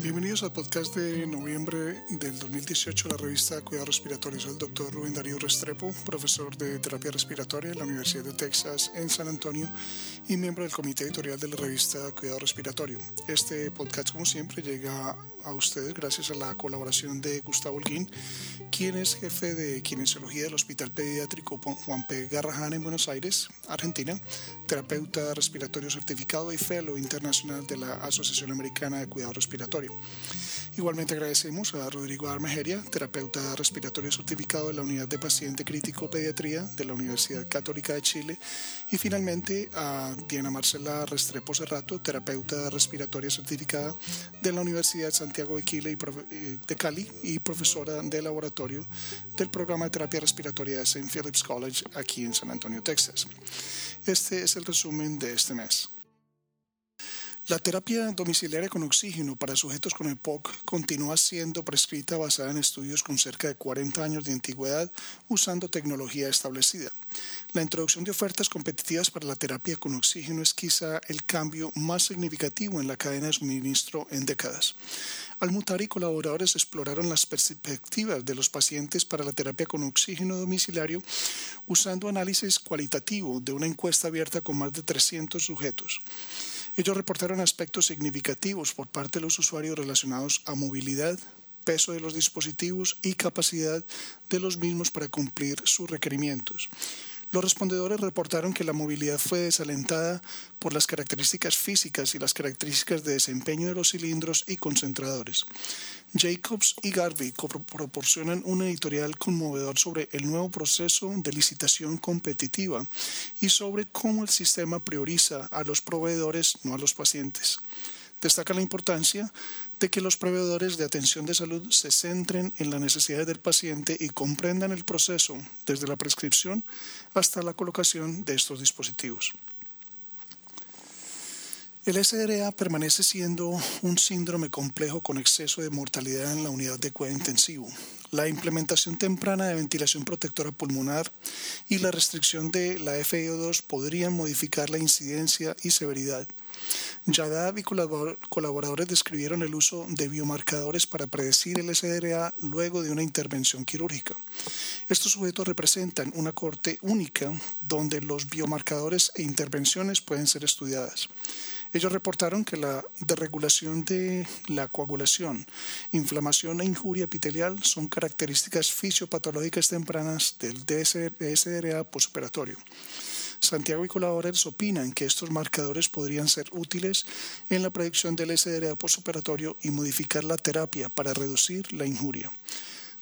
Bienvenidos al podcast de noviembre del 2018 de la revista Cuidado Respiratorio. Soy el doctor Rubén Darío Restrepo, profesor de terapia respiratoria en la Universidad de Texas en San Antonio y miembro del comité editorial de la revista Cuidado Respiratorio. Este podcast, como siempre, llega a ustedes gracias a la colaboración de Gustavo Holguín, quien es jefe de kinesiología del Hospital Pediátrico Juan P. Garrahan en Buenos Aires, Argentina, terapeuta respiratorio certificado y fellow internacional de la Asociación Americana de Cuidado Respiratorio. Igualmente agradecemos a Rodrigo Armejeria, terapeuta respiratorio certificado de la Unidad de Paciente Crítico Pediatría de la Universidad Católica de Chile. Y finalmente a Diana Marcela Restrepo Cerrato, terapeuta respiratoria certificada de la Universidad Santiago de, Chile y eh, de Cali y profesora de laboratorio del programa de terapia respiratoria de St. Philip's College aquí en San Antonio, Texas. Este es el resumen de este mes. La terapia domiciliaria con oxígeno para sujetos con EPOC continúa siendo prescrita basada en estudios con cerca de 40 años de antigüedad usando tecnología establecida. La introducción de ofertas competitivas para la terapia con oxígeno es quizá el cambio más significativo en la cadena de suministro en décadas. Almutar y colaboradores exploraron las perspectivas de los pacientes para la terapia con oxígeno domiciliario usando análisis cualitativo de una encuesta abierta con más de 300 sujetos. Ellos reportaron aspectos significativos por parte de los usuarios relacionados a movilidad, peso de los dispositivos y capacidad de los mismos para cumplir sus requerimientos. Los respondedores reportaron que la movilidad fue desalentada por las características físicas y las características de desempeño de los cilindros y concentradores. Jacobs y Garvey proporcionan un editorial conmovedor sobre el nuevo proceso de licitación competitiva y sobre cómo el sistema prioriza a los proveedores, no a los pacientes. Destaca la importancia de que los proveedores de atención de salud se centren en las necesidades del paciente y comprendan el proceso desde la prescripción hasta la colocación de estos dispositivos. El SDRA permanece siendo un síndrome complejo con exceso de mortalidad en la unidad de cuidado intensivo. La implementación temprana de ventilación protectora pulmonar y la restricción de la FIO2 podrían modificar la incidencia y severidad. Yadav y colaboradores describieron el uso de biomarcadores para predecir el SDRA luego de una intervención quirúrgica. Estos sujetos representan una corte única donde los biomarcadores e intervenciones pueden ser estudiadas. Ellos reportaron que la desregulación de la coagulación, inflamación e injuria epitelial son características fisiopatológicas tempranas del SDRA postoperatorio. Santiago y colaboradores opinan que estos marcadores podrían ser útiles en la predicción del SDRA postoperatorio y modificar la terapia para reducir la injuria.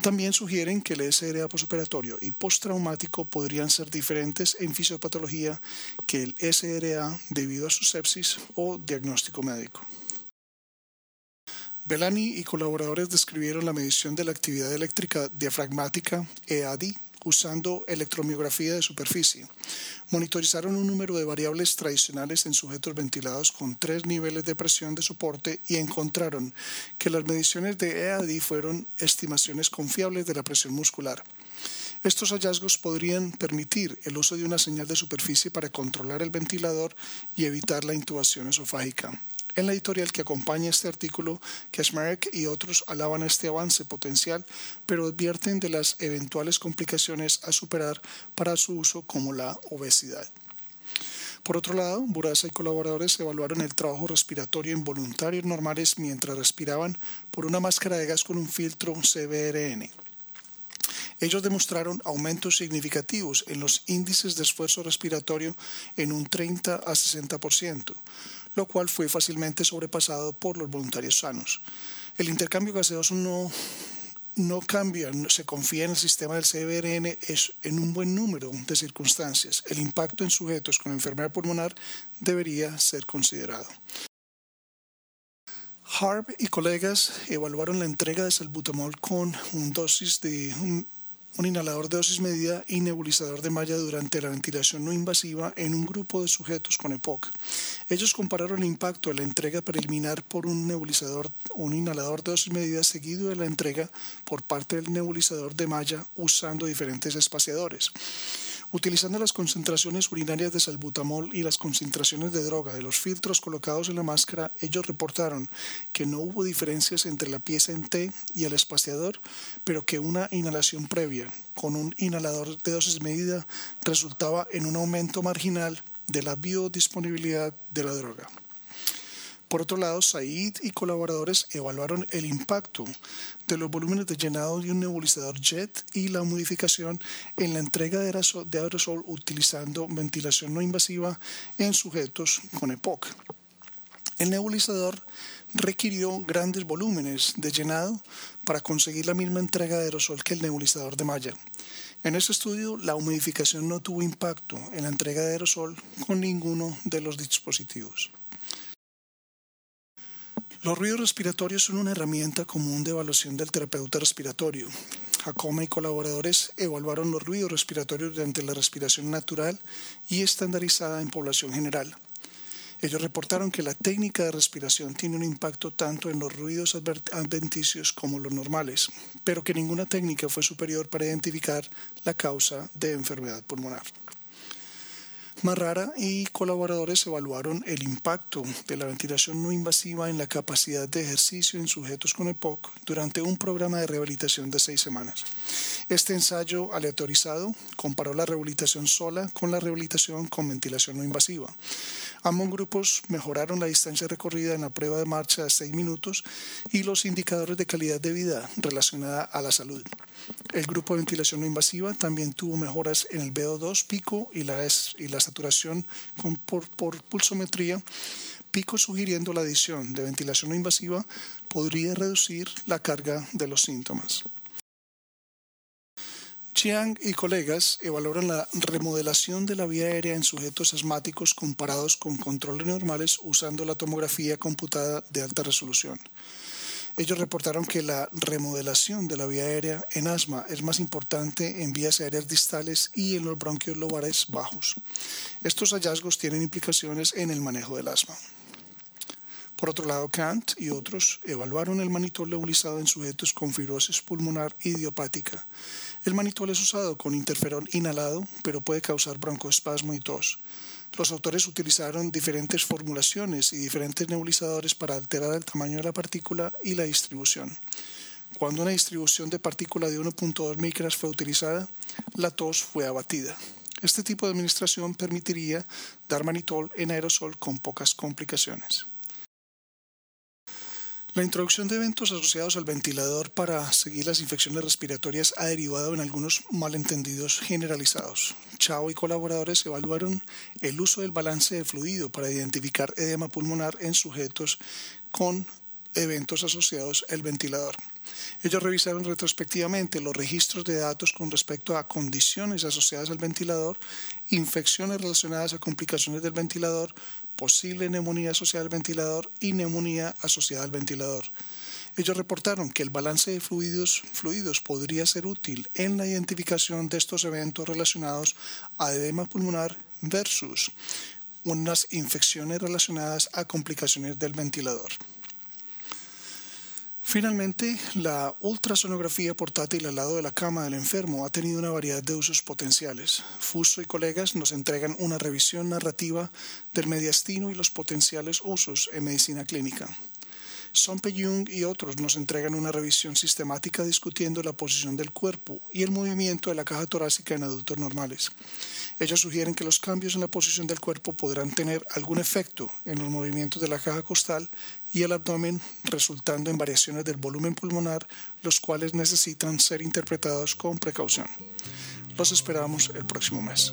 También sugieren que el SDRA postoperatorio y postraumático podrían ser diferentes en fisiopatología que el SDRA debido a su sepsis o diagnóstico médico. Belani y colaboradores describieron la medición de la actividad eléctrica diafragmática, EADI, usando electromiografía de superficie. Monitorizaron un número de variables tradicionales en sujetos ventilados con tres niveles de presión de soporte y encontraron que las mediciones de EAD fueron estimaciones confiables de la presión muscular. Estos hallazgos podrían permitir el uso de una señal de superficie para controlar el ventilador y evitar la intubación esofágica. En la editorial que acompaña este artículo, Kashmarek y otros alaban este avance potencial, pero advierten de las eventuales complicaciones a superar para su uso como la obesidad. Por otro lado, Burasa y colaboradores evaluaron el trabajo respiratorio en voluntarios normales mientras respiraban por una máscara de gas con un filtro CBRN. Ellos demostraron aumentos significativos en los índices de esfuerzo respiratorio en un 30 a 60%, lo cual fue fácilmente sobrepasado por los voluntarios sanos. El intercambio gaseoso no, no cambia, se confía en el sistema del CBRN es en un buen número de circunstancias. El impacto en sujetos con enfermedad pulmonar debería ser considerado. Harb y colegas evaluaron la entrega de salbutamol con un dosis de un inhalador de dosis medida y nebulizador de malla durante la ventilación no invasiva en un grupo de sujetos con EPOC. Ellos compararon el impacto de la entrega preliminar por un nebulizador un inhalador de dosis medida seguido de la entrega por parte del nebulizador de malla usando diferentes espaciadores. Utilizando las concentraciones urinarias de salbutamol y las concentraciones de droga de los filtros colocados en la máscara, ellos reportaron que no hubo diferencias entre la pieza en T y el espaciador, pero que una inhalación previa con un inhalador de dosis medida resultaba en un aumento marginal de la biodisponibilidad de la droga. Por otro lado, Said y colaboradores evaluaron el impacto de los volúmenes de llenado de un nebulizador JET y la modificación en la entrega de aerosol utilizando ventilación no invasiva en sujetos con EPOC. El nebulizador requirió grandes volúmenes de llenado para conseguir la misma entrega de aerosol que el nebulizador de malla. En este estudio, la humidificación no tuvo impacto en la entrega de aerosol con ninguno de los dispositivos. Los ruidos respiratorios son una herramienta común de evaluación del terapeuta respiratorio. Jacoma y colaboradores evaluaron los ruidos respiratorios durante la respiración natural y estandarizada en población general. Ellos reportaron que la técnica de respiración tiene un impacto tanto en los ruidos adventicios como los normales, pero que ninguna técnica fue superior para identificar la causa de enfermedad pulmonar. Marrara y colaboradores evaluaron el impacto de la ventilación no invasiva en la capacidad de ejercicio en sujetos con EPOC durante un programa de rehabilitación de seis semanas. Este ensayo aleatorizado comparó la rehabilitación sola con la rehabilitación con ventilación no invasiva. Ambos grupos mejoraron la distancia recorrida en la prueba de marcha de seis minutos y los indicadores de calidad de vida relacionada a la salud. El grupo de ventilación no invasiva también tuvo mejoras en el VO2 pico y la, y la saturación por, por pulsometría pico sugiriendo la adición de ventilación no invasiva podría reducir la carga de los síntomas. Chiang y colegas evaluaron la remodelación de la vía aérea en sujetos asmáticos comparados con controles normales usando la tomografía computada de alta resolución. Ellos reportaron que la remodelación de la vía aérea en asma es más importante en vías aéreas distales y en los bronquios lobares bajos. Estos hallazgos tienen implicaciones en el manejo del asma. Por otro lado, Kant y otros evaluaron el manitol nebulizado en sujetos con fibrosis pulmonar idiopática. El manitol es usado con interferón inhalado, pero puede causar broncoespasmo y tos. Los autores utilizaron diferentes formulaciones y diferentes nebulizadores para alterar el tamaño de la partícula y la distribución. Cuando una distribución de partícula de 1.2 micras fue utilizada, la tos fue abatida. Este tipo de administración permitiría dar manitol en aerosol con pocas complicaciones. La introducción de eventos asociados al ventilador para seguir las infecciones respiratorias ha derivado en algunos malentendidos generalizados. Chao y colaboradores evaluaron el uso del balance de fluido para identificar edema pulmonar en sujetos con eventos asociados al ventilador. Ellos revisaron retrospectivamente los registros de datos con respecto a condiciones asociadas al ventilador, infecciones relacionadas a complicaciones del ventilador, posible neumonía asociada al ventilador y neumonía asociada al ventilador. Ellos reportaron que el balance de fluidos, fluidos podría ser útil en la identificación de estos eventos relacionados a edema pulmonar versus unas infecciones relacionadas a complicaciones del ventilador. Finalmente, la ultrasonografía portátil al lado de la cama del enfermo ha tenido una variedad de usos potenciales. Fuso y colegas nos entregan una revisión narrativa del mediastino y los potenciales usos en medicina clínica. Sompe Jung y otros nos entregan una revisión sistemática discutiendo la posición del cuerpo y el movimiento de la caja torácica en adultos normales. Ellos sugieren que los cambios en la posición del cuerpo podrán tener algún efecto en los movimientos de la caja costal y el abdomen, resultando en variaciones del volumen pulmonar, los cuales necesitan ser interpretados con precaución. Los esperamos el próximo mes.